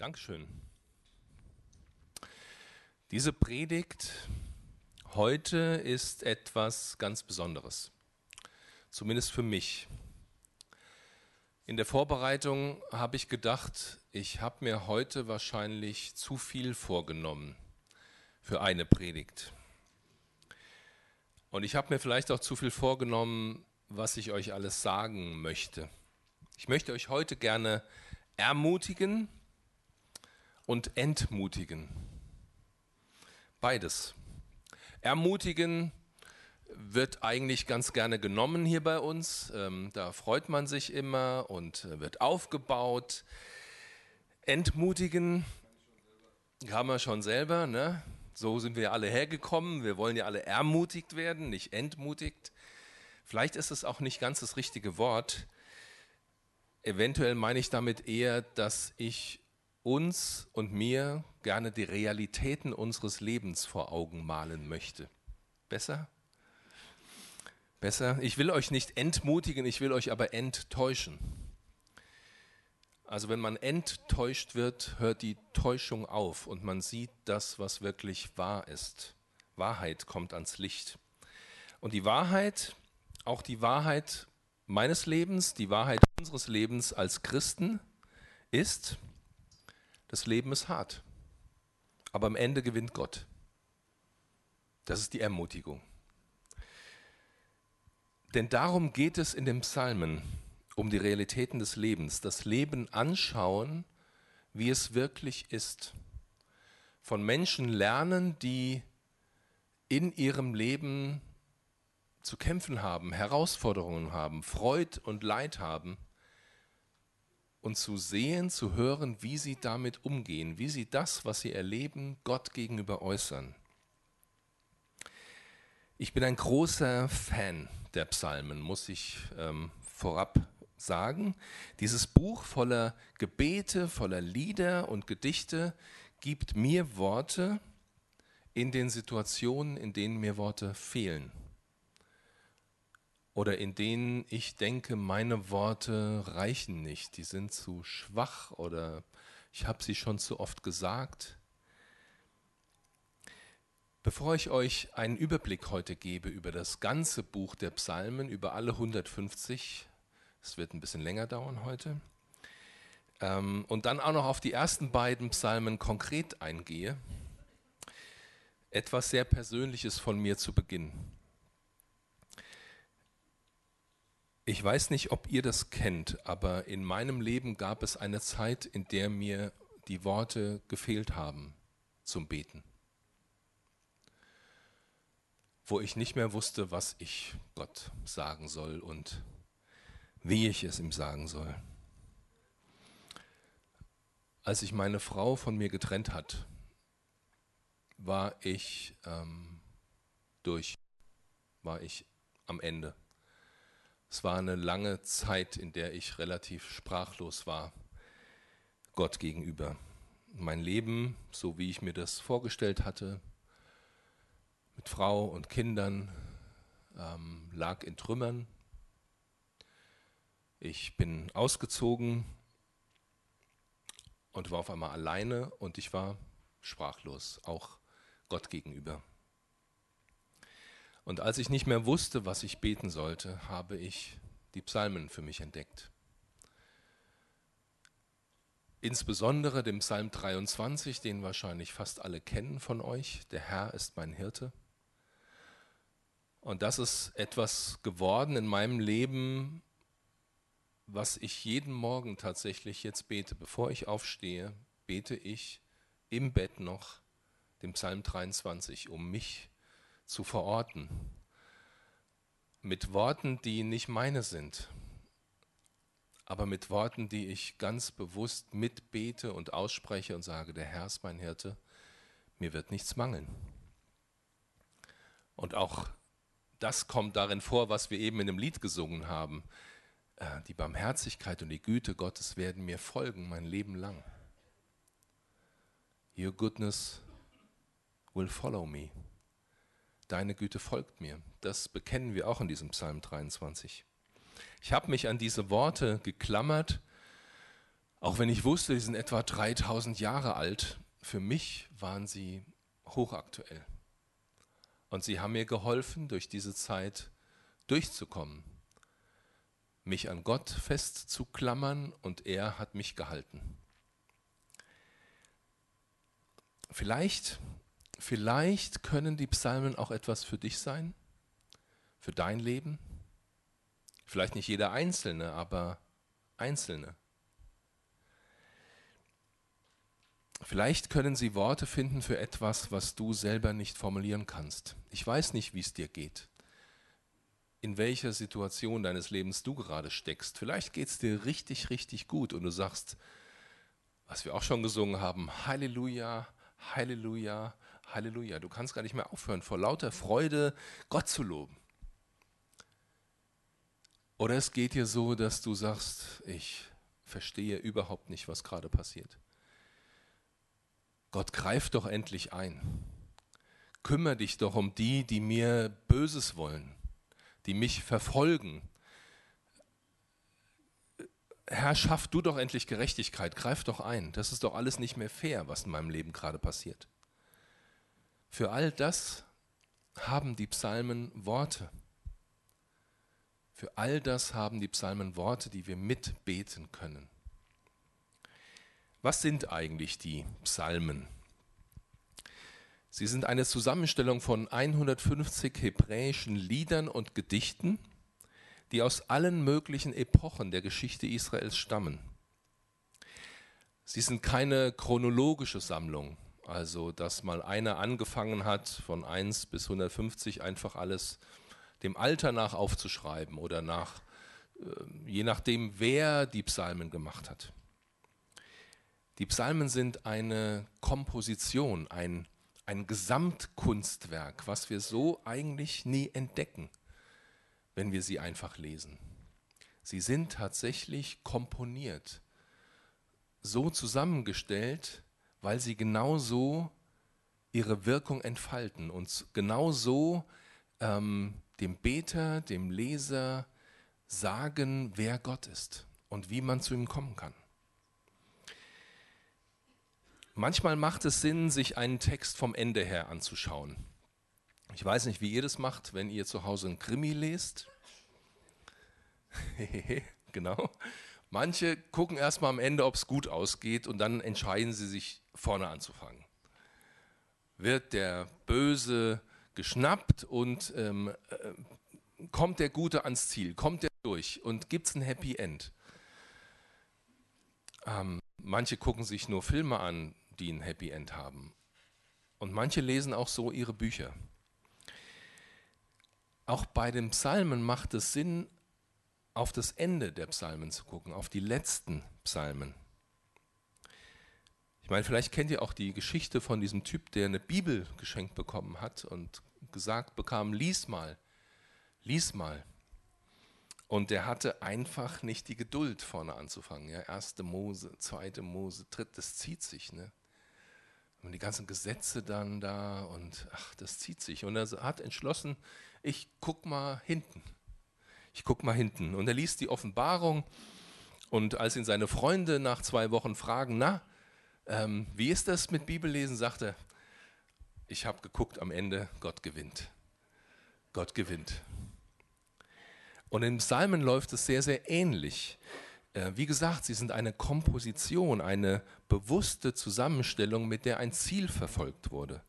Dankeschön. Diese Predigt heute ist etwas ganz Besonderes, zumindest für mich. In der Vorbereitung habe ich gedacht, ich habe mir heute wahrscheinlich zu viel vorgenommen für eine Predigt. Und ich habe mir vielleicht auch zu viel vorgenommen, was ich euch alles sagen möchte. Ich möchte euch heute gerne ermutigen und entmutigen. Beides. Ermutigen wird eigentlich ganz gerne genommen hier bei uns. Ähm, da freut man sich immer und wird aufgebaut. Entmutigen haben wir schon selber. Ne? So sind wir alle hergekommen. Wir wollen ja alle ermutigt werden, nicht entmutigt. Vielleicht ist es auch nicht ganz das richtige Wort. Eventuell meine ich damit eher, dass ich uns und mir gerne die Realitäten unseres Lebens vor Augen malen möchte. Besser? Besser? Ich will euch nicht entmutigen, ich will euch aber enttäuschen. Also wenn man enttäuscht wird, hört die Täuschung auf und man sieht das, was wirklich wahr ist. Wahrheit kommt ans Licht. Und die Wahrheit, auch die Wahrheit meines Lebens, die Wahrheit unseres Lebens als Christen ist, das Leben ist hart, aber am Ende gewinnt Gott. Das ist die Ermutigung. Denn darum geht es in den Psalmen, um die Realitäten des Lebens, das Leben anschauen, wie es wirklich ist. Von Menschen lernen, die in ihrem Leben zu kämpfen haben, Herausforderungen haben, Freud und Leid haben und zu sehen, zu hören, wie sie damit umgehen, wie sie das, was sie erleben, Gott gegenüber äußern. Ich bin ein großer Fan der Psalmen, muss ich ähm, vorab sagen. Dieses Buch voller Gebete, voller Lieder und Gedichte gibt mir Worte in den Situationen, in denen mir Worte fehlen oder in denen ich denke, meine Worte reichen nicht, die sind zu schwach oder ich habe sie schon zu oft gesagt. Bevor ich euch einen Überblick heute gebe über das ganze Buch der Psalmen, über alle 150, es wird ein bisschen länger dauern heute, ähm, und dann auch noch auf die ersten beiden Psalmen konkret eingehe, etwas sehr Persönliches von mir zu Beginn. Ich weiß nicht, ob ihr das kennt, aber in meinem Leben gab es eine Zeit, in der mir die Worte gefehlt haben zum Beten. Wo ich nicht mehr wusste, was ich Gott sagen soll und wie ich es ihm sagen soll. Als sich meine Frau von mir getrennt hat, war ich ähm, durch, war ich am Ende. Es war eine lange Zeit, in der ich relativ sprachlos war Gott gegenüber. Mein Leben, so wie ich mir das vorgestellt hatte, mit Frau und Kindern, ähm, lag in Trümmern. Ich bin ausgezogen und war auf einmal alleine und ich war sprachlos, auch Gott gegenüber. Und als ich nicht mehr wusste, was ich beten sollte, habe ich die Psalmen für mich entdeckt. Insbesondere den Psalm 23, den wahrscheinlich fast alle kennen von euch. Der Herr ist mein Hirte. Und das ist etwas geworden in meinem Leben, was ich jeden Morgen tatsächlich jetzt bete. Bevor ich aufstehe, bete ich im Bett noch den Psalm 23, um mich zu verorten. Mit Worten, die nicht meine sind, aber mit Worten, die ich ganz bewusst mitbete und ausspreche und sage, der Herr ist mein Hirte, mir wird nichts mangeln. Und auch das kommt darin vor, was wir eben in dem Lied gesungen haben. Äh, die Barmherzigkeit und die Güte Gottes werden mir folgen mein Leben lang. Your goodness will follow me deine Güte folgt mir. Das bekennen wir auch in diesem Psalm 23. Ich habe mich an diese Worte geklammert, Auch wenn ich wusste, die sind etwa 3000 Jahre alt, für mich waren sie hochaktuell. Und sie haben mir geholfen, durch diese Zeit durchzukommen, mich an Gott festzuklammern und er hat mich gehalten. Vielleicht, vielleicht können die Psalmen auch etwas für dich sein, für dein Leben. Vielleicht nicht jeder Einzelne, aber Einzelne. Vielleicht können sie Worte finden für etwas, was du selber nicht formulieren kannst. Ich weiß nicht, wie es dir geht, in welcher Situation deines Lebens du gerade steckst. Vielleicht geht es dir richtig, richtig gut und du sagst, was wir auch schon gesungen haben, Halleluja, Halleluja, Halleluja. Du kannst gar nicht mehr aufhören, vor lauter Freude Gott zu loben. Oder es geht dir so, dass du sagst, ich verstehe überhaupt nicht, was gerade passiert. Gott greift doch endlich ein. Kümmer dich doch um die, die mir Böses wollen, die mich verfolgen. Herr, schaff du doch endlich Gerechtigkeit, greif doch ein. Das ist doch alles nicht mehr fair, was in meinem Leben gerade passiert. Für all das haben die Psalmen Worte. Für all das haben die Psalmen Worte, die wir mitbeten können. Was sind eigentlich die Psalmen? Sie sind eine Zusammenstellung von 150 hebräischen Liedern und Gedichten, die aus allen möglichen Epochen der Geschichte Israels stammen. Sie sind keine chronologische Sammlung, also dass mal einer angefangen hat, von 1 bis 150 einfach alles dem Alter nach aufzuschreiben oder nach, äh, je nachdem, wer die Psalmen gemacht hat. Die Psalmen sind eine Komposition, ein, ein Gesamtkunstwerk, was wir so eigentlich nie entdecken, wenn wir sie einfach lesen. Sie sind tatsächlich komponiert, so zusammengestellt, weil sie genau so ihre Wirkung entfalten und genau so ähm, dem Beter, dem Leser sagen, wer Gott ist und wie man zu ihm kommen kann. Manchmal macht es Sinn, sich einen Text vom Ende her anzuschauen. Ich weiß nicht, wie ihr das macht, wenn ihr zu Hause einen Krimi lest. genau. Manche gucken erstmal am Ende, ob es gut ausgeht und dann entscheiden sie sich, vorne anzufangen. Wird der Böse geschnappt und ähm, äh, kommt der Gute ans Ziel, kommt er durch und gibt es ein Happy End? Ähm, manche gucken sich nur Filme an, die ein Happy End haben. Und manche lesen auch so ihre Bücher. Auch bei den Psalmen macht es Sinn, auf das Ende der Psalmen zu gucken, auf die letzten Psalmen. Ich meine, vielleicht kennt ihr auch die Geschichte von diesem Typ, der eine Bibel geschenkt bekommen hat und gesagt bekam, lies mal, lies mal. Und der hatte einfach nicht die Geduld, vorne anzufangen. Ja, erste Mose, zweite Mose, dritte, das zieht sich. Ne? Und die ganzen Gesetze dann da und ach, das zieht sich. Und er hat entschlossen, ich guck mal hinten. Ich guck mal hinten. Und er liest die Offenbarung. Und als ihn seine Freunde nach zwei Wochen fragen, na, ähm, wie ist das mit Bibellesen, sagt er, ich habe geguckt am Ende, Gott gewinnt. Gott gewinnt. Und in Psalmen läuft es sehr, sehr ähnlich. Äh, wie gesagt, sie sind eine Komposition, eine bewusste Zusammenstellung, mit der ein Ziel verfolgt wurde.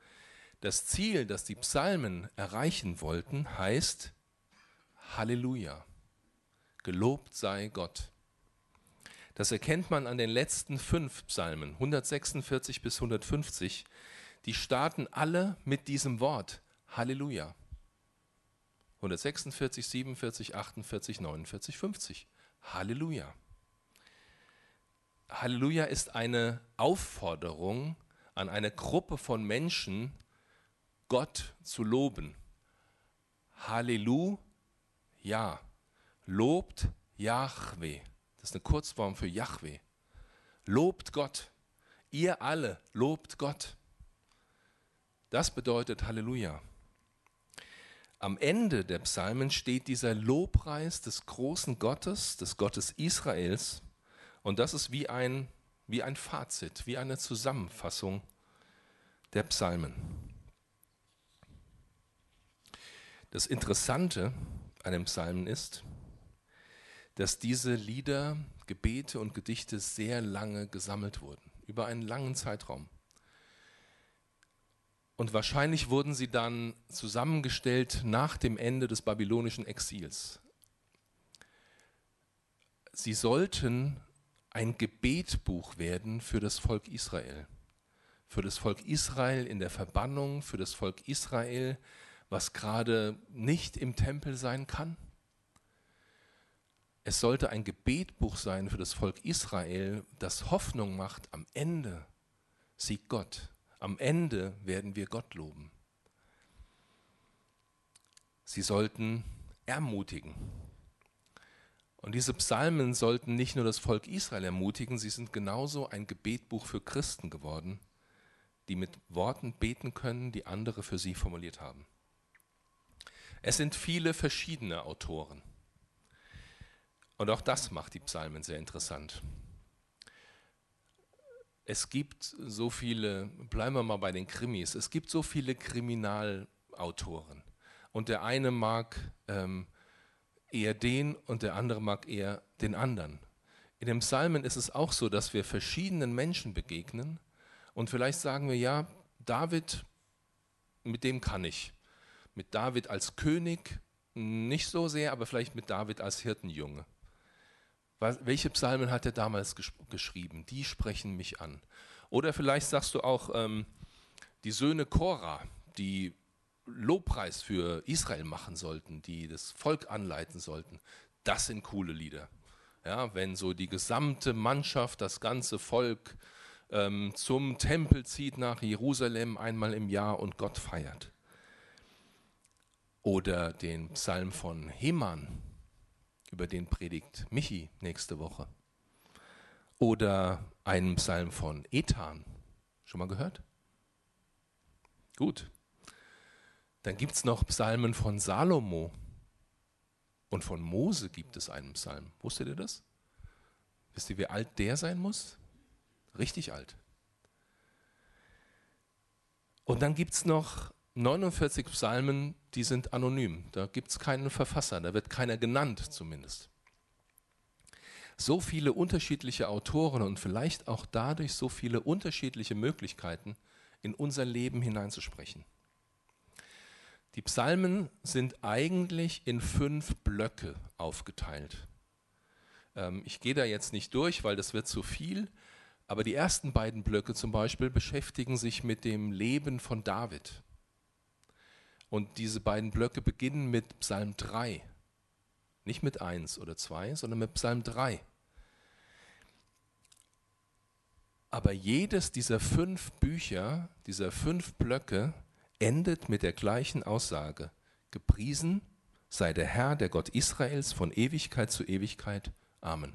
Das Ziel, das die Psalmen erreichen wollten, heißt Halleluja. Gelobt sei Gott. Das erkennt man an den letzten fünf Psalmen, 146 bis 150. Die starten alle mit diesem Wort Halleluja. 146, 47, 48, 49, 50. Halleluja. Halleluja ist eine Aufforderung an eine Gruppe von Menschen, Gott zu loben. Halleluja. Lobt Yahweh. Das ist eine Kurzform für Yahweh. Lobt Gott. Ihr alle lobt Gott. Das bedeutet Halleluja. Am Ende der Psalmen steht dieser Lobpreis des großen Gottes, des Gottes Israels Und das ist wie ein, wie ein Fazit, wie eine Zusammenfassung der Psalmen. Das Interessante an den Psalmen ist, dass diese Lieder, Gebete und Gedichte sehr lange gesammelt wurden, über einen langen Zeitraum. Und wahrscheinlich wurden sie dann zusammengestellt nach dem Ende des babylonischen Exils. Sie sollten ein Gebetbuch werden für das Volk Israel. Für das Volk Israel in der Verbannung, für das Volk Israel, was gerade nicht im Tempel sein kann. Es sollte ein Gebetbuch sein für das Volk Israel, das Hoffnung macht, am Ende siegt Gott. Am Ende werden wir Gott loben. Sie sollten ermutigen. Und diese Psalmen sollten nicht nur das Volk Israel ermutigen, sie sind genauso ein Gebetbuch für Christen geworden, die mit Worten beten können, die andere für sie formuliert haben. Es sind viele verschiedene Autoren. Und auch das macht die Psalmen sehr interessant. Es gibt so viele, bleiben wir mal bei den Krimis, es gibt so viele Kriminalautoren. Und der eine mag ähm, eher den und der andere mag eher den anderen. In den Psalmen ist es auch so, dass wir verschiedenen Menschen begegnen und vielleicht sagen wir, ja, David, mit dem kann ich. Mit David als König nicht so sehr, aber vielleicht mit David als Hirtenjunge. Welche Psalmen hat er damals gesch geschrieben? Die sprechen mich an. Oder vielleicht sagst du auch ähm, die Söhne Korah, die Lobpreis für Israel machen sollten, die das Volk anleiten sollten. Das sind coole Lieder. Ja, wenn so die gesamte Mannschaft, das ganze Volk ähm, zum Tempel zieht nach Jerusalem einmal im Jahr und Gott feiert. Oder den Psalm von Heman, über den predigt Michi nächste Woche. Oder einen Psalm von Ethan. Schon mal gehört? Gut. Dann gibt es noch Psalmen von Salomo. Und von Mose gibt es einen Psalm. Wusstet ihr das? Wisst ihr, wie alt der sein muss? Richtig alt. Und dann gibt es noch 49 Psalmen, die sind anonym. Da gibt es keinen Verfasser, da wird keiner genannt zumindest. So viele unterschiedliche Autoren und vielleicht auch dadurch so viele unterschiedliche Möglichkeiten, in unser Leben hineinzusprechen. Die Psalmen sind eigentlich in fünf Blöcke aufgeteilt. Ähm, ich gehe da jetzt nicht durch, weil das wird zu viel, aber die ersten beiden Blöcke zum Beispiel beschäftigen sich mit dem Leben von David. Und diese beiden Blöcke beginnen mit Psalm 3. Nicht mit 1 oder 2, sondern mit Psalm 3. Aber jedes dieser fünf Bücher, dieser fünf Blöcke, endet mit der gleichen Aussage. Gepriesen sei der Herr, der Gott Israels, von Ewigkeit zu Ewigkeit. Amen.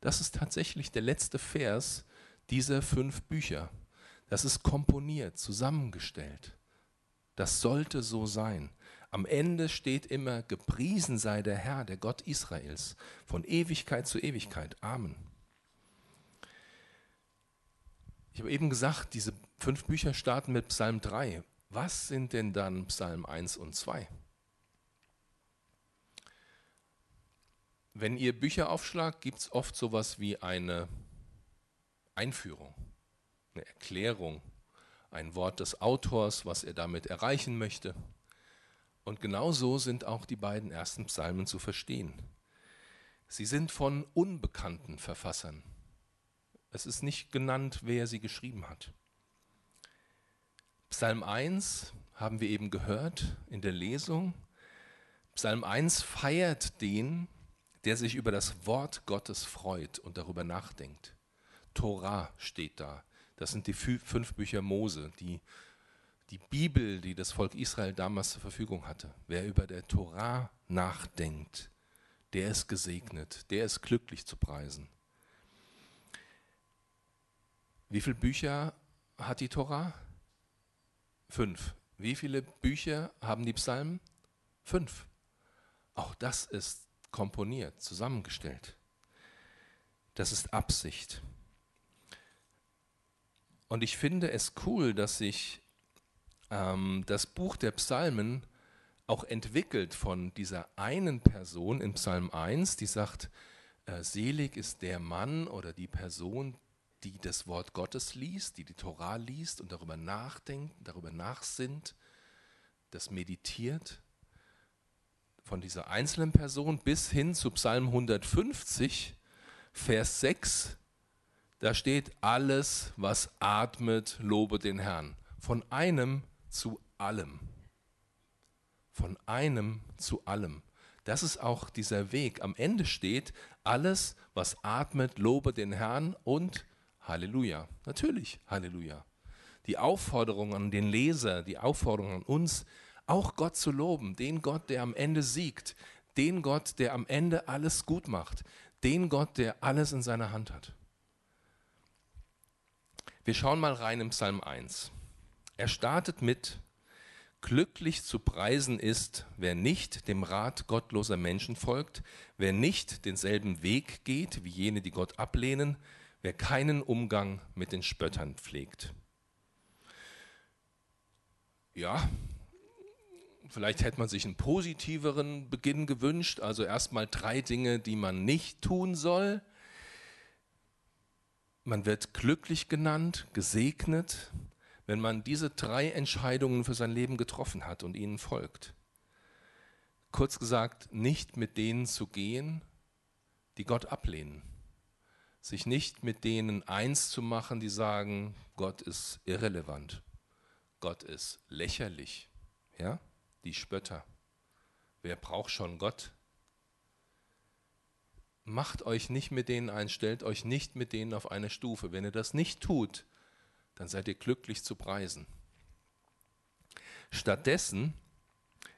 Das ist tatsächlich der letzte Vers dieser fünf Bücher. Das ist komponiert, zusammengestellt. Das sollte so sein. Am Ende steht immer, gepriesen sei der Herr, der Gott Israels, von Ewigkeit zu Ewigkeit. Amen. Ich habe eben gesagt, diese fünf Bücher starten mit Psalm 3. Was sind denn dann Psalm 1 und 2? Wenn ihr Bücher aufschlagt, gibt es oft sowas wie eine Einführung, eine Erklärung, ein Wort des Autors, was er damit erreichen möchte. Und genauso sind auch die beiden ersten Psalmen zu verstehen. Sie sind von unbekannten Verfassern. Es ist nicht genannt, wer sie geschrieben hat. Psalm 1 haben wir eben gehört in der Lesung. Psalm 1 feiert den, der sich über das Wort Gottes freut und darüber nachdenkt. Torah steht da. Das sind die fünf Bücher Mose, die, die Bibel, die das Volk Israel damals zur Verfügung hatte. Wer über der Torah nachdenkt, der ist gesegnet, der ist glücklich zu preisen. Wie viele Bücher hat die Torah? Fünf. Wie viele Bücher haben die Psalmen? Fünf. Auch das ist komponiert, zusammengestellt. Das ist Absicht. Und ich finde es cool, dass sich ähm, das Buch der Psalmen auch entwickelt von dieser einen Person in Psalm 1, die sagt, äh, selig ist der Mann oder die Person, die das Wort Gottes liest, die die Torah liest und darüber nachdenkt, darüber nachsinnt, das meditiert. Von dieser einzelnen Person bis hin zu Psalm 150, Vers 6, da steht alles, was atmet, lobe den Herrn. Von einem zu allem. Von einem zu allem. Das ist auch dieser Weg. Am Ende steht, alles, was atmet, lobe den Herrn und Halleluja. Natürlich, Halleluja. Die Aufforderung an den Leser, die Aufforderung an uns, auch Gott zu loben, den Gott, der am Ende siegt, den Gott, der am Ende alles gut macht, den Gott, der alles in seiner Hand hat. Wir schauen mal rein im Psalm 1. Er startet mit, Glücklich zu preisen ist, wer nicht dem Rat gottloser Menschen folgt, wer nicht denselben Weg geht wie jene, die Gott ablehnen, wer keinen Umgang mit den Spöttern pflegt. Ja, vielleicht hätte man sich einen positiveren Beginn gewünscht, also erstmal drei Dinge, die man nicht tun soll. Man wird glücklich genannt, gesegnet, wenn man diese drei Entscheidungen für sein Leben getroffen hat und ihnen folgt. Kurz gesagt, nicht mit denen zu gehen, die Gott ablehnen. Sich nicht mit denen eins zu machen, die sagen, Gott ist irrelevant, Gott ist lächerlich, ja, die Spötter. Wer braucht schon Gott? Macht euch nicht mit denen ein, stellt euch nicht mit denen auf eine Stufe. Wenn ihr das nicht tut, dann seid ihr glücklich zu preisen. Stattdessen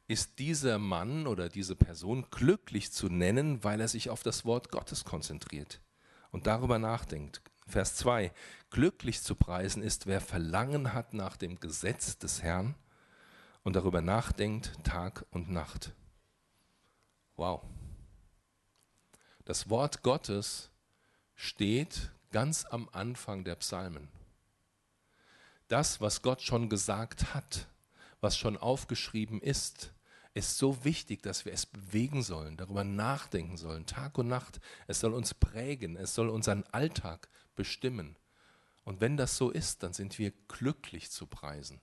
ist dieser Mann oder diese Person glücklich zu nennen, weil er sich auf das Wort Gottes konzentriert und darüber nachdenkt. Vers 2. Glücklich zu preisen ist, wer Verlangen hat nach dem Gesetz des Herrn und darüber nachdenkt Tag und Nacht. Wow. Das Wort Gottes steht ganz am Anfang der Psalmen das, was Gott schon gesagt hat, was schon aufgeschrieben ist, ist so wichtig, dass wir es bewegen sollen, darüber nachdenken sollen, Tag und Nacht. Es soll uns prägen, es soll unseren Alltag bestimmen. Und wenn das so ist, dann sind wir glücklich zu preisen.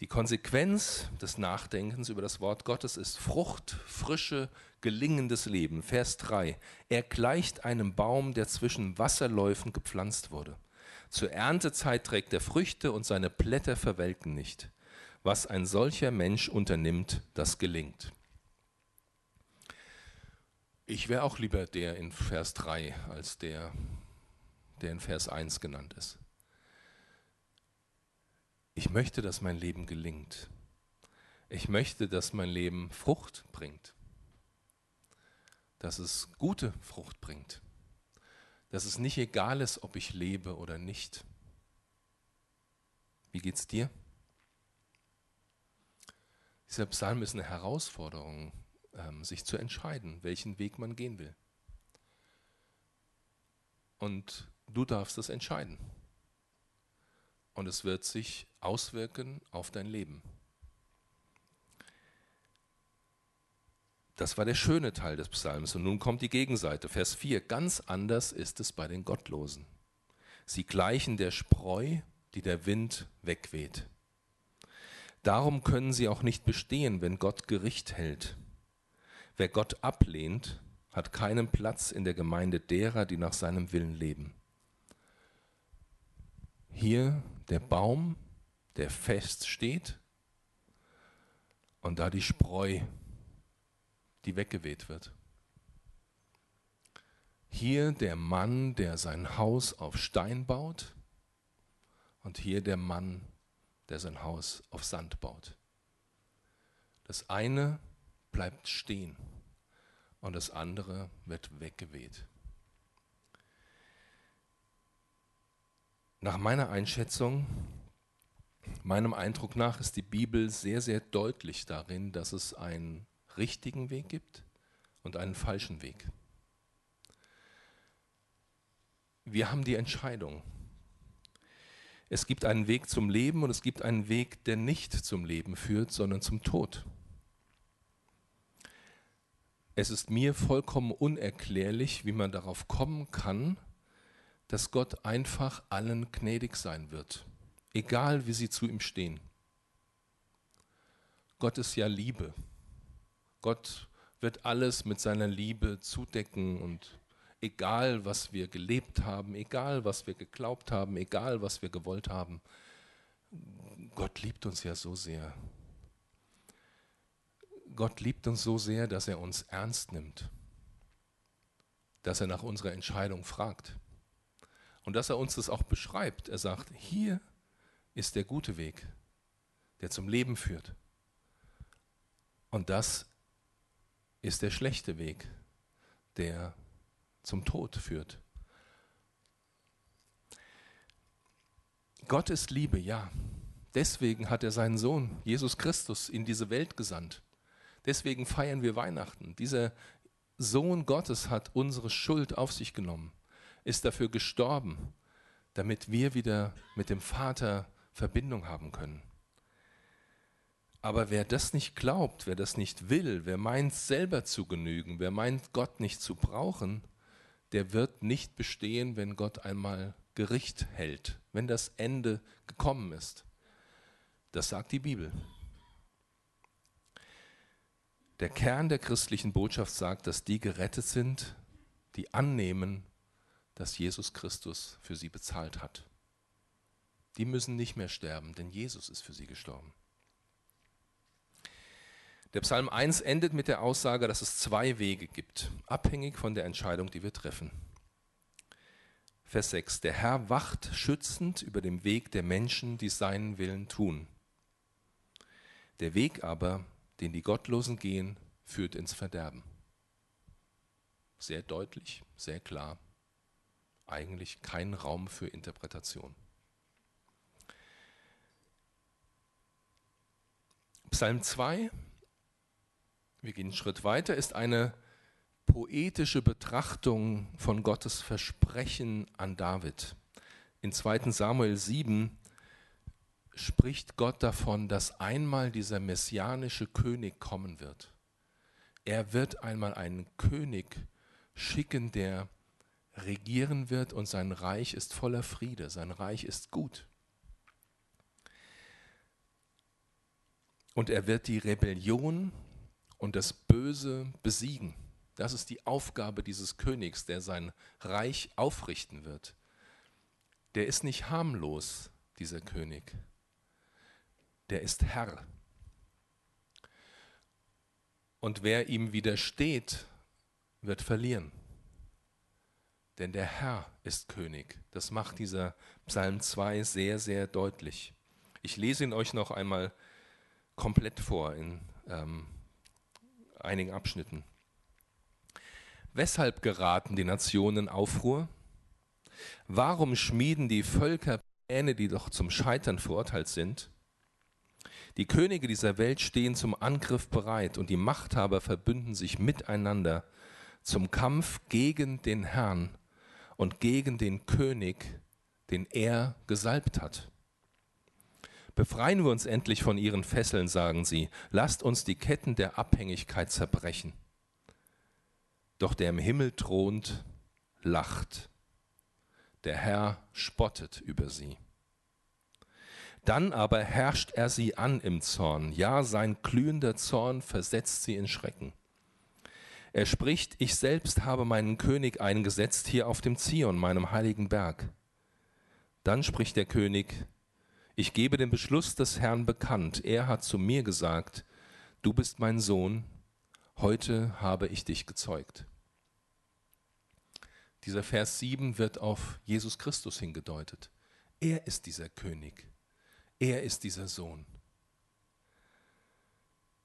Die Konsequenz des Nachdenkens über das Wort Gottes ist Frucht, frische, gelingendes Leben. Vers 3. Er gleicht einem Baum, der zwischen Wasserläufen gepflanzt wurde. Zur Erntezeit trägt er Früchte und seine Blätter verwelken nicht. Was ein solcher Mensch unternimmt, das gelingt. Ich wäre auch lieber der in Vers 3 als der, der in Vers 1 genannt ist. Ich möchte, dass mein Leben gelingt. Ich möchte, dass mein Leben Frucht bringt. Dass es gute Frucht bringt dass es nicht egal ist, ob ich lebe oder nicht. Wie geht's dir? Dieser Psalm ist eine Herausforderung, ähm, sich zu entscheiden, welchen Weg man gehen will. Und du darfst es entscheiden. Und es wird sich auswirken auf dein Leben. Das war der schöne Teil des Psalms. Und nun kommt die Gegenseite, Vers 4. Ganz anders ist es bei den Gottlosen. Sie gleichen der Spreu, die der Wind wegweht. Darum können sie auch nicht bestehen, wenn Gott Gericht hält. Wer Gott ablehnt, hat keinen Platz in der Gemeinde derer, die nach seinem Willen leben. Hier der Baum, der fest steht, und da die Spreu, die weggeweht wird. Hier der Mann, der sein Haus auf Stein baut und hier der Mann, der sein Haus auf Sand baut. Das eine bleibt stehen und das andere wird weggeweht. Nach meiner Einschätzung, meinem Eindruck nach, ist die Bibel sehr, sehr deutlich darin, dass es ein richtigen Weg gibt und einen falschen Weg. wir haben die Entscheidung. Es gibt einen Weg zum Leben und es gibt einen Weg, der nicht zum Leben führt, sondern zum Tod. Es ist mir vollkommen unerklärlich, wie man darauf kommen kann, dass Gott einfach allen gnädig sein wird, egal wie sie zu ihm stehen. Gott ist ja Liebe. Gott wird alles mit seiner Liebe zudecken und egal was wir gelebt haben, egal was wir geglaubt haben, egal was wir gewollt haben, Gott liebt uns ja so sehr. Gott liebt uns so sehr, dass er uns ernst nimmt, dass er nach unserer Entscheidung fragt und dass er uns das auch beschreibt. Er sagt, hier ist der gute Weg, der zum Leben führt. Und das ist der schlechte Weg, der zum Tod führt. Gott ist Liebe, ja. Deswegen hat er seinen Sohn, Jesus Christus, in diese Welt gesandt. Deswegen feiern wir Weihnachten. Dieser Sohn Gottes hat unsere Schuld auf sich genommen, ist dafür gestorben, damit wir wieder mit dem Vater Verbindung haben können. Aber wer das nicht glaubt, wer das nicht will, wer meint selber zu genügen, wer meint Gott nicht zu brauchen, der wird nicht bestehen, wenn Gott einmal Gericht hält, wenn das Ende gekommen ist. Das sagt die Bibel. Der Kern der christlichen Botschaft sagt, dass die gerettet sind, die annehmen, dass Jesus Christus für sie bezahlt hat. Die müssen nicht mehr sterben, denn Jesus ist für sie gestorben. Der Psalm 1 endet mit der Aussage, dass es zwei Wege gibt, abhängig von der Entscheidung, die wir treffen. Vers 6. Der Herr wacht schützend über dem Weg der Menschen, die seinen Willen tun. Der Weg aber den die Gottlosen gehen, führt ins Verderben. Sehr deutlich, sehr klar. Eigentlich kein Raum für Interpretation. Psalm 2, wir gehen einen Schritt weiter, ist eine poetische Betrachtung von Gottes Versprechen an David. In 2 Samuel 7 spricht Gott davon, dass einmal dieser messianische König kommen wird. Er wird einmal einen König schicken, der regieren wird und sein Reich ist voller Friede, sein Reich ist gut. Und er wird die Rebellion und das Böse besiegen. Das ist die Aufgabe dieses Königs, der sein Reich aufrichten wird. Der ist nicht harmlos, dieser König der ist Herr. Und wer ihm widersteht, wird verlieren. Denn der Herr ist König. Das macht dieser Psalm 2 sehr, sehr deutlich. Ich lese ihn euch noch einmal komplett vor in ähm, einigen Abschnitten. Weshalb geraten die Nationen Aufruhr? Warum schmieden die Völker Pläne, die doch zum Scheitern verurteilt sind? Die Könige dieser Welt stehen zum Angriff bereit und die Machthaber verbünden sich miteinander zum Kampf gegen den Herrn und gegen den König, den er gesalbt hat. Befreien wir uns endlich von ihren Fesseln, sagen sie, lasst uns die Ketten der Abhängigkeit zerbrechen. Doch der im Himmel thront, lacht, der Herr spottet über sie. Dann aber herrscht er sie an im Zorn. Ja, sein glühender Zorn versetzt sie in Schrecken. Er spricht, ich selbst habe meinen König eingesetzt hier auf dem Zion, meinem heiligen Berg. Dann spricht der König, ich gebe den Beschluss des Herrn bekannt. Er hat zu mir gesagt, du bist mein Sohn, heute habe ich dich gezeugt. Dieser Vers 7 wird auf Jesus Christus hingedeutet. Er ist dieser König. Er ist dieser Sohn.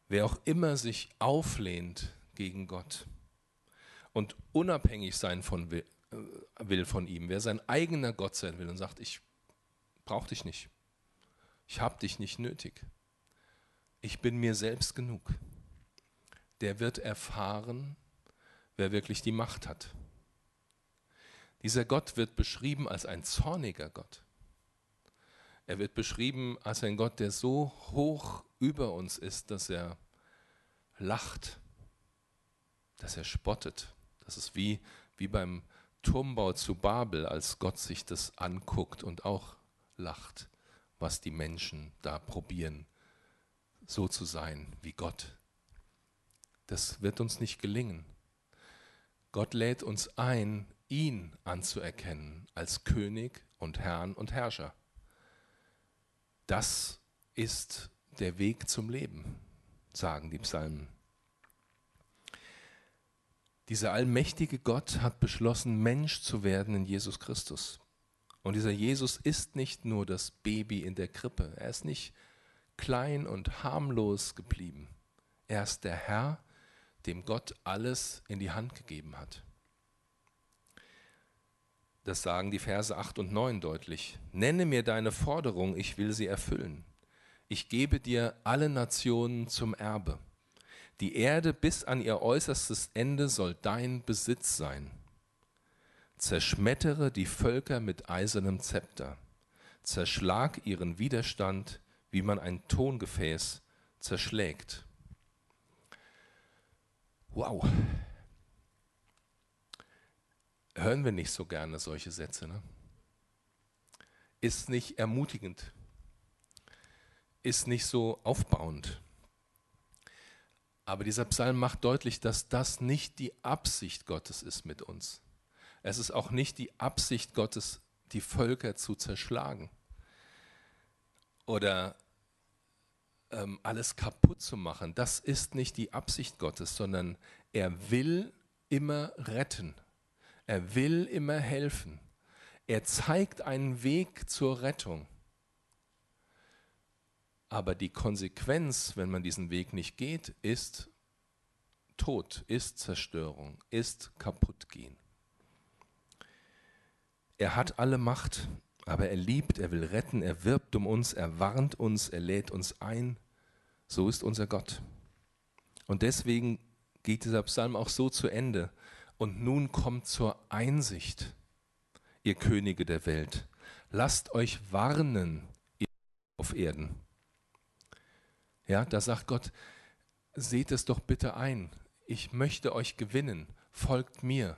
Wer auch immer sich auflehnt gegen Gott und unabhängig sein von will, äh, will von ihm, wer sein eigener Gott sein will und sagt, ich brauche dich nicht, ich habe dich nicht nötig, ich bin mir selbst genug, der wird erfahren, wer wirklich die Macht hat. Dieser Gott wird beschrieben als ein zorniger Gott. Er wird beschrieben als ein Gott, der so hoch über uns ist, dass er lacht, dass er spottet. Das ist wie, wie beim Turmbau zu Babel, als Gott sich das anguckt und auch lacht, was die Menschen da probieren, so zu sein wie Gott. Das wird uns nicht gelingen. Gott lädt uns ein, ihn anzuerkennen als König und Herrn und Herrscher. Das ist der Weg zum Leben, sagen die Psalmen. Dieser allmächtige Gott hat beschlossen, Mensch zu werden in Jesus Christus. Und dieser Jesus ist nicht nur das Baby in der Krippe. Er ist nicht klein und harmlos geblieben. Er ist der Herr, dem Gott alles in die Hand gegeben hat. Das sagen die Verse 8 und 9 deutlich. Nenne mir deine Forderung, ich will sie erfüllen. Ich gebe dir alle Nationen zum Erbe. Die Erde bis an ihr äußerstes Ende soll dein Besitz sein. Zerschmettere die Völker mit eisernem Zepter. Zerschlag ihren Widerstand, wie man ein Tongefäß zerschlägt. Wow. Hören wir nicht so gerne solche Sätze? Ne? Ist nicht ermutigend, ist nicht so aufbauend. Aber dieser Psalm macht deutlich, dass das nicht die Absicht Gottes ist mit uns. Es ist auch nicht die Absicht Gottes, die Völker zu zerschlagen oder ähm, alles kaputt zu machen. Das ist nicht die Absicht Gottes, sondern er will immer retten. Er will immer helfen. Er zeigt einen Weg zur Rettung. Aber die Konsequenz, wenn man diesen Weg nicht geht, ist Tod, ist Zerstörung, ist Kaputtgehen. Er hat alle Macht, aber er liebt, er will retten, er wirbt um uns, er warnt uns, er lädt uns ein. So ist unser Gott. Und deswegen geht dieser Psalm auch so zu Ende. Und nun kommt zur Einsicht, ihr Könige der Welt. Lasst euch warnen, ihr auf Erden. Ja, da sagt Gott, seht es doch bitte ein. Ich möchte euch gewinnen. Folgt mir.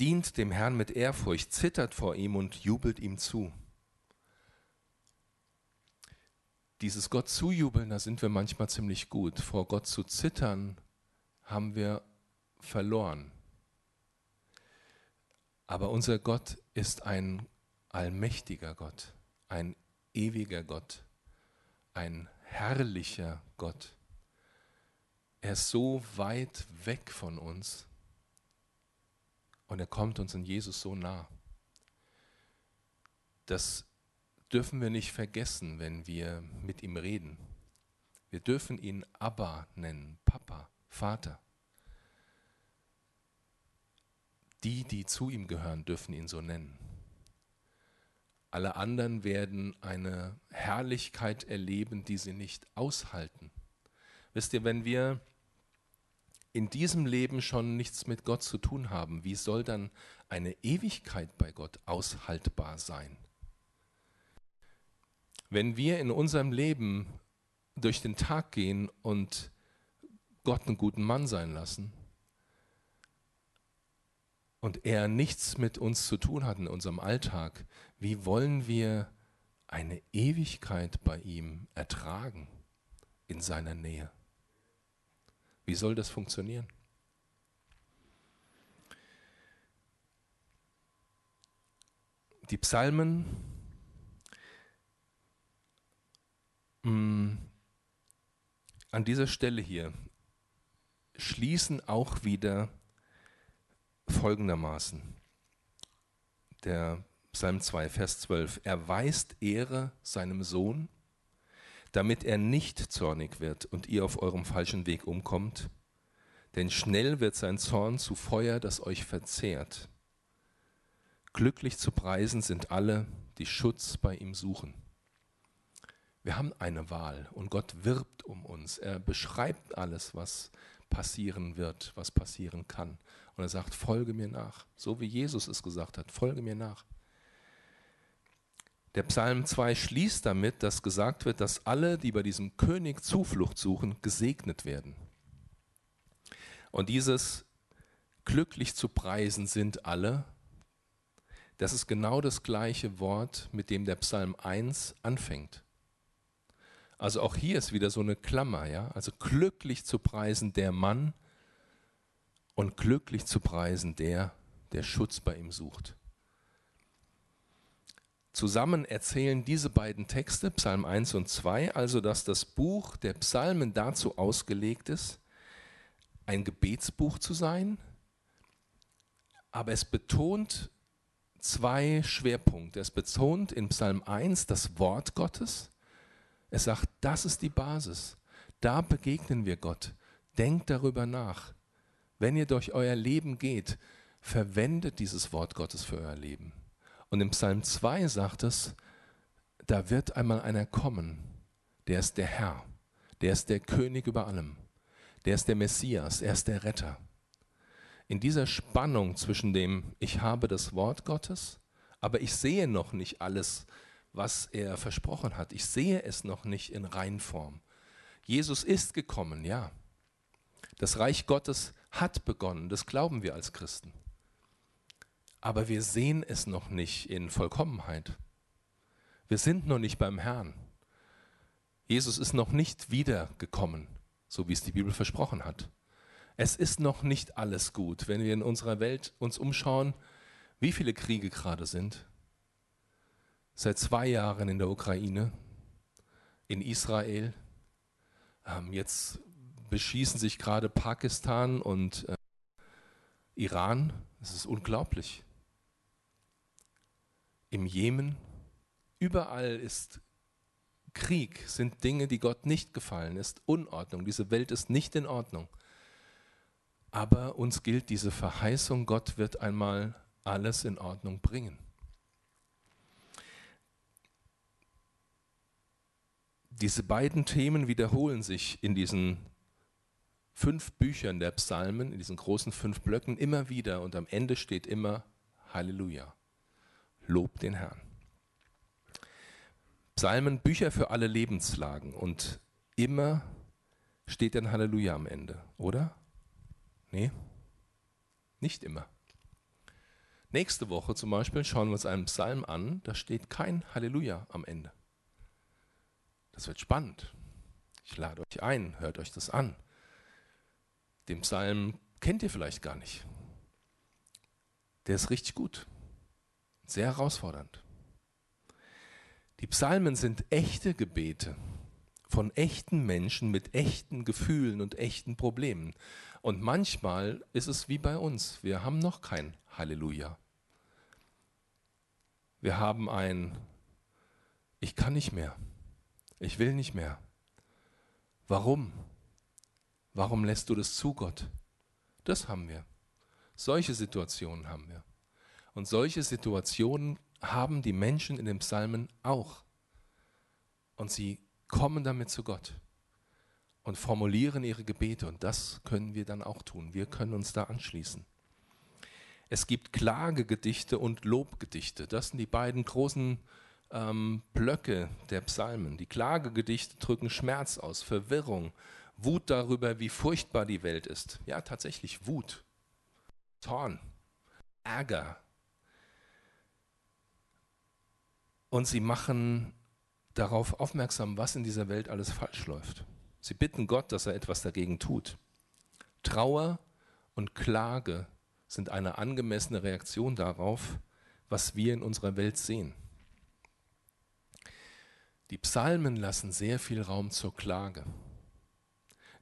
Dient dem Herrn mit Ehrfurcht, zittert vor ihm und jubelt ihm zu. Dieses Gott zujubeln, da sind wir manchmal ziemlich gut. Vor Gott zu zittern, haben wir verloren. Aber unser Gott ist ein allmächtiger Gott, ein ewiger Gott ein herrlicher Gott. Er ist so weit weg von uns und er kommt uns in Jesus so nah. Das dürfen wir nicht vergessen, wenn wir mit ihm reden. Wir dürfen ihn Abba nennen, Papa, Vater. Die, die zu ihm gehören, dürfen ihn so nennen. Alle anderen werden eine Herrlichkeit erleben, die sie nicht aushalten. Wisst ihr, wenn wir in diesem Leben schon nichts mit Gott zu tun haben, wie soll dann eine Ewigkeit bei Gott aushaltbar sein? Wenn wir in unserem Leben durch den Tag gehen und Gott einen guten Mann sein lassen, und er nichts mit uns zu tun hat in unserem Alltag, wie wollen wir eine Ewigkeit bei ihm ertragen in seiner Nähe? Wie soll das funktionieren? Die Psalmen mh, mm, an dieser Stelle hier schließen auch wieder folgendermaßen. Der Psalm 2, Vers 12. Er weist Ehre seinem Sohn, damit er nicht zornig wird und ihr auf eurem falschen Weg umkommt. Denn schnell wird sein Zorn zu Feuer, das euch verzehrt. Glücklich zu preisen sind alle, die Schutz bei ihm suchen. Wir haben eine Wahl und Gott wirbt um uns. Er beschreibt alles, was passieren wird, was passieren kann. Und er sagt, folge mir nach. So wie Jesus es gesagt hat, folge mir nach. Der Psalm 2 schließt damit, dass gesagt wird, dass alle, die bei diesem König Zuflucht suchen, gesegnet werden. Und dieses glücklich zu preisen sind alle, das ist genau das gleiche Wort, mit dem der Psalm 1 anfängt. Also auch hier ist wieder so eine Klammer, ja? Also glücklich zu preisen der Mann und glücklich zu preisen der, der Schutz bei ihm sucht. Zusammen erzählen diese beiden Texte, Psalm 1 und 2, also dass das Buch der Psalmen dazu ausgelegt ist, ein Gebetsbuch zu sein, aber es betont zwei Schwerpunkte. Es betont in Psalm 1 das Wort Gottes. Es sagt, das ist die Basis. Da begegnen wir Gott. Denkt darüber nach. Wenn ihr durch euer Leben geht, verwendet dieses Wort Gottes für euer Leben. Und im Psalm 2 sagt es, da wird einmal einer kommen, der ist der Herr, der ist der König über allem, der ist der Messias, er ist der Retter. In dieser Spannung zwischen dem, ich habe das Wort Gottes, aber ich sehe noch nicht alles, was er versprochen hat. Ich sehe es noch nicht in Reinform. Jesus ist gekommen, ja. Das Reich Gottes hat begonnen, das glauben wir als Christen aber wir sehen es noch nicht in Vollkommenheit. Wir sind noch nicht beim Herrn. Jesus ist noch nicht wiedergekommen, so wie es die Bibel versprochen hat. Es ist noch nicht alles gut, wenn wir in unserer Welt uns umschauen, wie viele Kriege gerade sind. Seit zwei Jahren in der Ukraine, in Israel. Ähm, jetzt beschießen sich gerade Pakistan und äh, Iran. Es ist unglaublich im Jemen. Überall ist Krieg, sind Dinge, die Gott nicht gefallen, ist Unordnung. Diese Welt ist nicht in Ordnung. Aber uns gilt diese Verheißung, Gott wird einmal alles in Ordnung bringen. Diese beiden Themen wiederholen sich in diesen fünf Büchern der Psalmen, in diesen großen fünf Blöcken immer wieder und am Ende steht immer Halleluja. Lob den Herrn. Psalmen, Bücher für alle Lebenslagen und immer steht ein Halleluja am Ende, oder? Nee, nicht immer. Nächste Woche zum Beispiel schauen wir uns einen Psalm an, da steht kein Halleluja am Ende. Das wird spannend. Ich lade euch ein, hört euch das an. Den Psalm kennt ihr vielleicht gar nicht. Der ist richtig gut. Sehr herausfordernd. Die Psalmen sind echte Gebete von echten Menschen mit echten Gefühlen und echten Problemen. Und manchmal ist es wie bei uns. Wir haben noch kein Halleluja. Wir haben ein Ich kann nicht mehr. Ich will nicht mehr. Warum? Warum lässt du das zu, Gott? Das haben wir. Solche Situationen haben wir. Und solche Situationen haben die Menschen in den Psalmen auch. Und sie kommen damit zu Gott und formulieren ihre Gebete. Und das können wir dann auch tun. Wir können uns da anschließen. Es gibt Klagegedichte und Lobgedichte. Das sind die beiden großen ähm, Blöcke der Psalmen. Die Klagegedichte drücken Schmerz aus, Verwirrung, Wut darüber, wie furchtbar die Welt ist. Ja, tatsächlich Wut, Zorn, Ärger, und sie machen darauf aufmerksam, was in dieser Welt alles falsch läuft. Sie bitten Gott, dass er etwas dagegen tut. Trauer und Klage sind eine angemessene Reaktion darauf, was wir in unserer Welt sehen. Die Psalmen lassen sehr viel Raum zur Klage.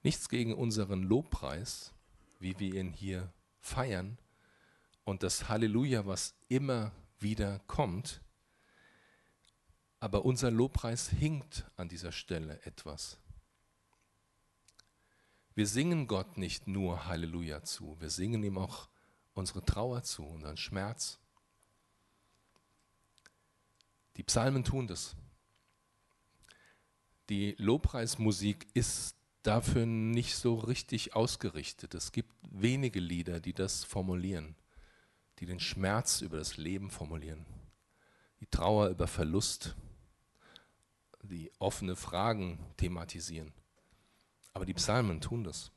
Nichts gegen unseren Lobpreis, wie wir ihn hier feiern, und das Halleluja, was immer wieder kommt, aber unser Lobpreis hinkt an dieser Stelle etwas. Wir singen Gott nicht nur Halleluja zu, wir singen ihm auch unsere Trauer zu, unseren Schmerz. Die Psalmen tun das. Die Lobpreismusik ist dafür nicht so richtig ausgerichtet. Es gibt wenige Lieder, die das formulieren, die den Schmerz über das Leben formulieren, die Trauer über Verlust, die offene Fragen thematisieren. Aber die Psalmen tun das.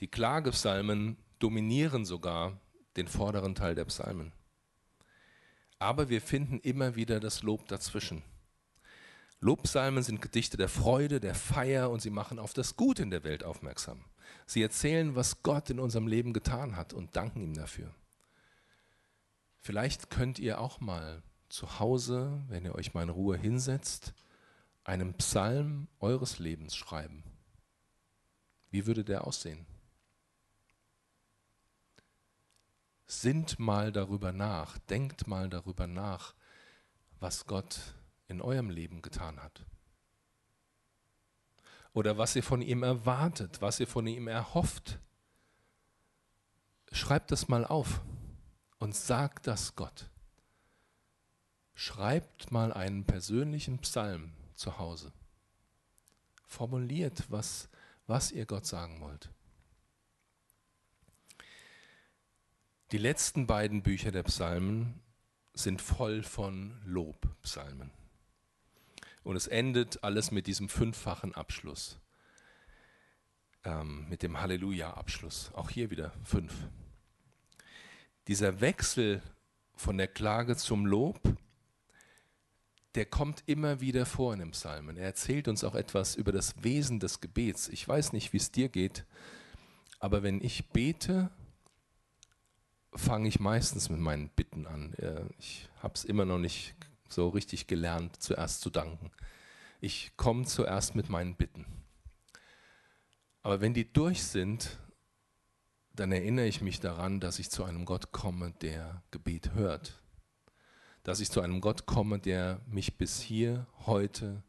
Die Klagepsalmen dominieren sogar den vorderen Teil der Psalmen. Aber wir finden immer wieder das Lob dazwischen. Lobpsalmen sind Gedichte der Freude, der Feier und sie machen auf das Gute in der Welt aufmerksam. Sie erzählen, was Gott in unserem Leben getan hat und danken ihm dafür. Vielleicht könnt ihr auch mal zu Hause, wenn ihr euch mal in Ruhe hinsetzt, einen Psalm eures Lebens schreiben. Wie würde der aussehen? Sinnt mal darüber nach, denkt mal darüber nach, was Gott in eurem Leben getan hat. Oder was ihr von ihm erwartet, was ihr von ihm erhofft. Schreibt das mal auf und sagt das Gott. Schreibt mal einen persönlichen Psalm zu Hause. Formuliert, was, was ihr Gott sagen wollt. Die letzten beiden Bücher der Psalmen sind voll von Lobpsalmen. Und es endet alles mit diesem fünffachen Abschluss, ähm, mit dem Halleluja-Abschluss. Auch hier wieder fünf. Dieser Wechsel von der Klage zum Lob, der kommt immer wieder vor in dem Psalmen. Er erzählt uns auch etwas über das Wesen des Gebets. Ich weiß nicht, wie es dir geht, aber wenn ich bete, fange ich meistens mit meinen Bitten an. Ich habe es immer noch nicht so richtig gelernt, zuerst zu danken. Ich komme zuerst mit meinen Bitten. Aber wenn die durch sind, dann erinnere ich mich daran, dass ich zu einem Gott komme, der Gebet hört. Dass ich zu einem Gott komme, der mich bis hier heute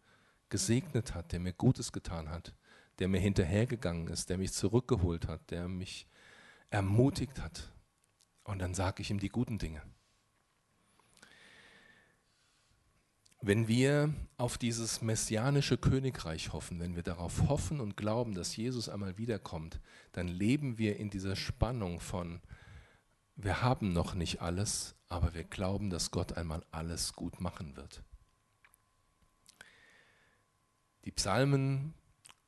gesegnet hat, der mir Gutes getan hat, der mir hinterhergegangen ist, der mich zurückgeholt hat, der mich ermutigt hat, und dann sage ich ihm die guten Dinge. Wenn wir auf dieses messianische Königreich hoffen, wenn wir darauf hoffen und glauben, dass Jesus einmal wiederkommt, dann leben wir in dieser Spannung von, wir haben noch nicht alles, aber wir glauben, dass Gott einmal alles gut machen wird. Die Psalmen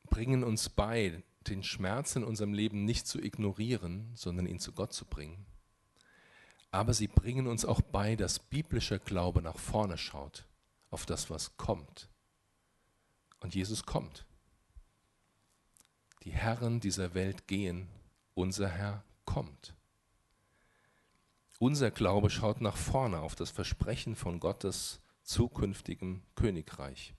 bringen uns bei, den Schmerz in unserem Leben nicht zu ignorieren, sondern ihn zu Gott zu bringen aber sie bringen uns auch bei, dass biblischer Glaube nach vorne schaut, auf das, was kommt. Und Jesus kommt. Die Herren dieser Welt gehen, unser Herr kommt. Unser Glaube schaut nach vorne auf das Versprechen von Gottes zukünftigem Königreich.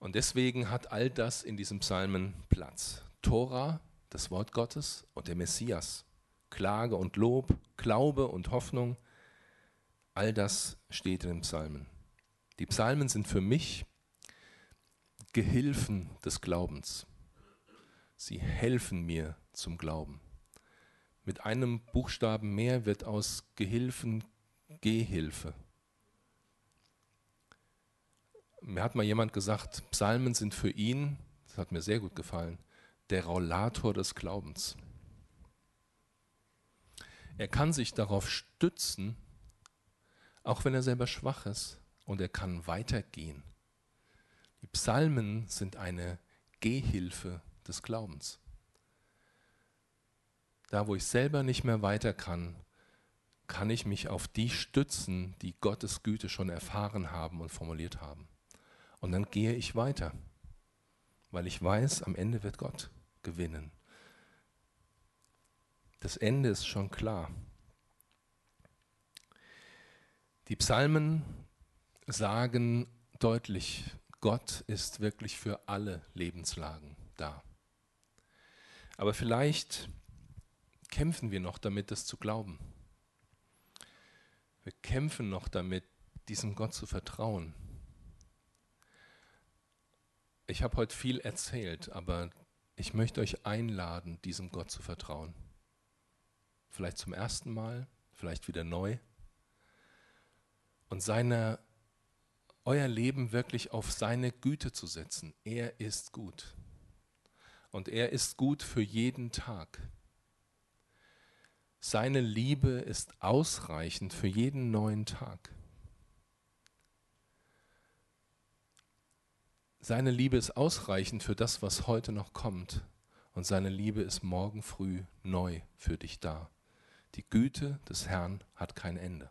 Und deswegen hat all das in diesem Psalmen Platz. Tora, das Wort Gottes, und der Messias, Klage und Lob, Glaube und Hoffnung, all das steht in den Psalmen. Die Psalmen sind für mich Gehilfen des Glaubens. Sie helfen mir zum Glauben. Mit einem Buchstaben mehr wird aus Gehilfen Gehilfe. Mir hat mal jemand gesagt, Psalmen sind für ihn, das hat mir sehr gut gefallen, der Rollator des Glaubens. Er kann sich darauf stützen, auch wenn er selber schwach ist, und er kann weitergehen. Die Psalmen sind eine Gehhilfe des Glaubens. Da, wo ich selber nicht mehr weiter kann, kann ich mich auf die stützen, die Gottes Güte schon erfahren haben und formuliert haben. Und dann gehe ich weiter, weil ich weiß, am Ende wird Gott gewinnen. Das Ende ist schon klar. Die Psalmen sagen deutlich, Gott ist wirklich für alle Lebenslagen da. Aber vielleicht kämpfen wir noch damit, das zu glauben. Wir kämpfen noch damit, diesem Gott zu vertrauen. Ich habe heute viel erzählt, aber ich möchte euch einladen, diesem Gott zu vertrauen vielleicht zum ersten Mal, vielleicht wieder neu. Und seiner euer Leben wirklich auf seine Güte zu setzen. Er ist gut. Und er ist gut für jeden Tag. Seine Liebe ist ausreichend für jeden neuen Tag. Seine Liebe ist ausreichend für das, was heute noch kommt. Und seine Liebe ist morgen früh neu für dich da. Die Güte des Herrn hat kein Ende.